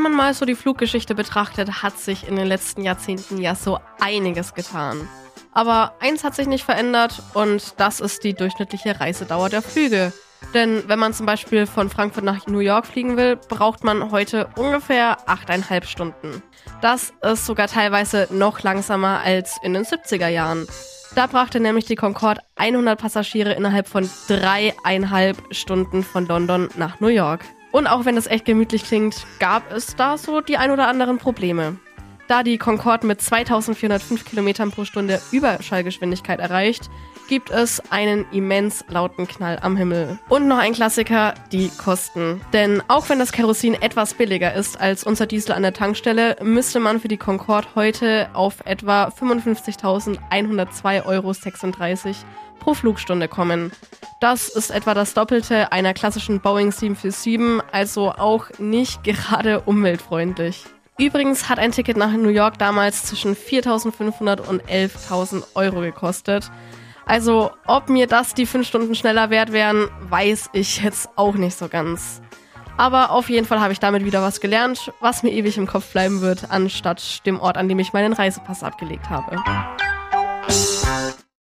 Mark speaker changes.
Speaker 1: man mal so die Fluggeschichte betrachtet, hat sich in den letzten Jahrzehnten ja so einiges getan. Aber eins hat sich nicht verändert und das ist die durchschnittliche Reisedauer der Flüge. Denn wenn man zum Beispiel von Frankfurt nach New York fliegen will, braucht man heute ungefähr 8,5 Stunden. Das ist sogar teilweise noch langsamer als in den 70er Jahren. Da brachte nämlich die Concorde 100 Passagiere innerhalb von dreieinhalb Stunden von London nach New York. Und auch wenn das echt gemütlich klingt, gab es da so die ein oder anderen Probleme. Da die Concorde mit 2405 Kilometern pro Stunde Überschallgeschwindigkeit erreicht, gibt es einen immens lauten Knall am Himmel. Und noch ein Klassiker, die Kosten. Denn auch wenn das Kerosin etwas billiger ist als unser Diesel an der Tankstelle, müsste man für die Concorde heute auf etwa 55.102,36 Euro pro Flugstunde kommen. Das ist etwa das Doppelte einer klassischen Boeing 747, also auch nicht gerade umweltfreundlich. Übrigens hat ein Ticket nach New York damals zwischen 4.500 und 11.000 Euro gekostet. Also, ob mir das die 5 Stunden schneller wert wären, weiß ich jetzt auch nicht so ganz. Aber auf jeden Fall habe ich damit wieder was gelernt, was mir ewig im Kopf bleiben wird, anstatt dem Ort, an dem ich meinen Reisepass abgelegt habe.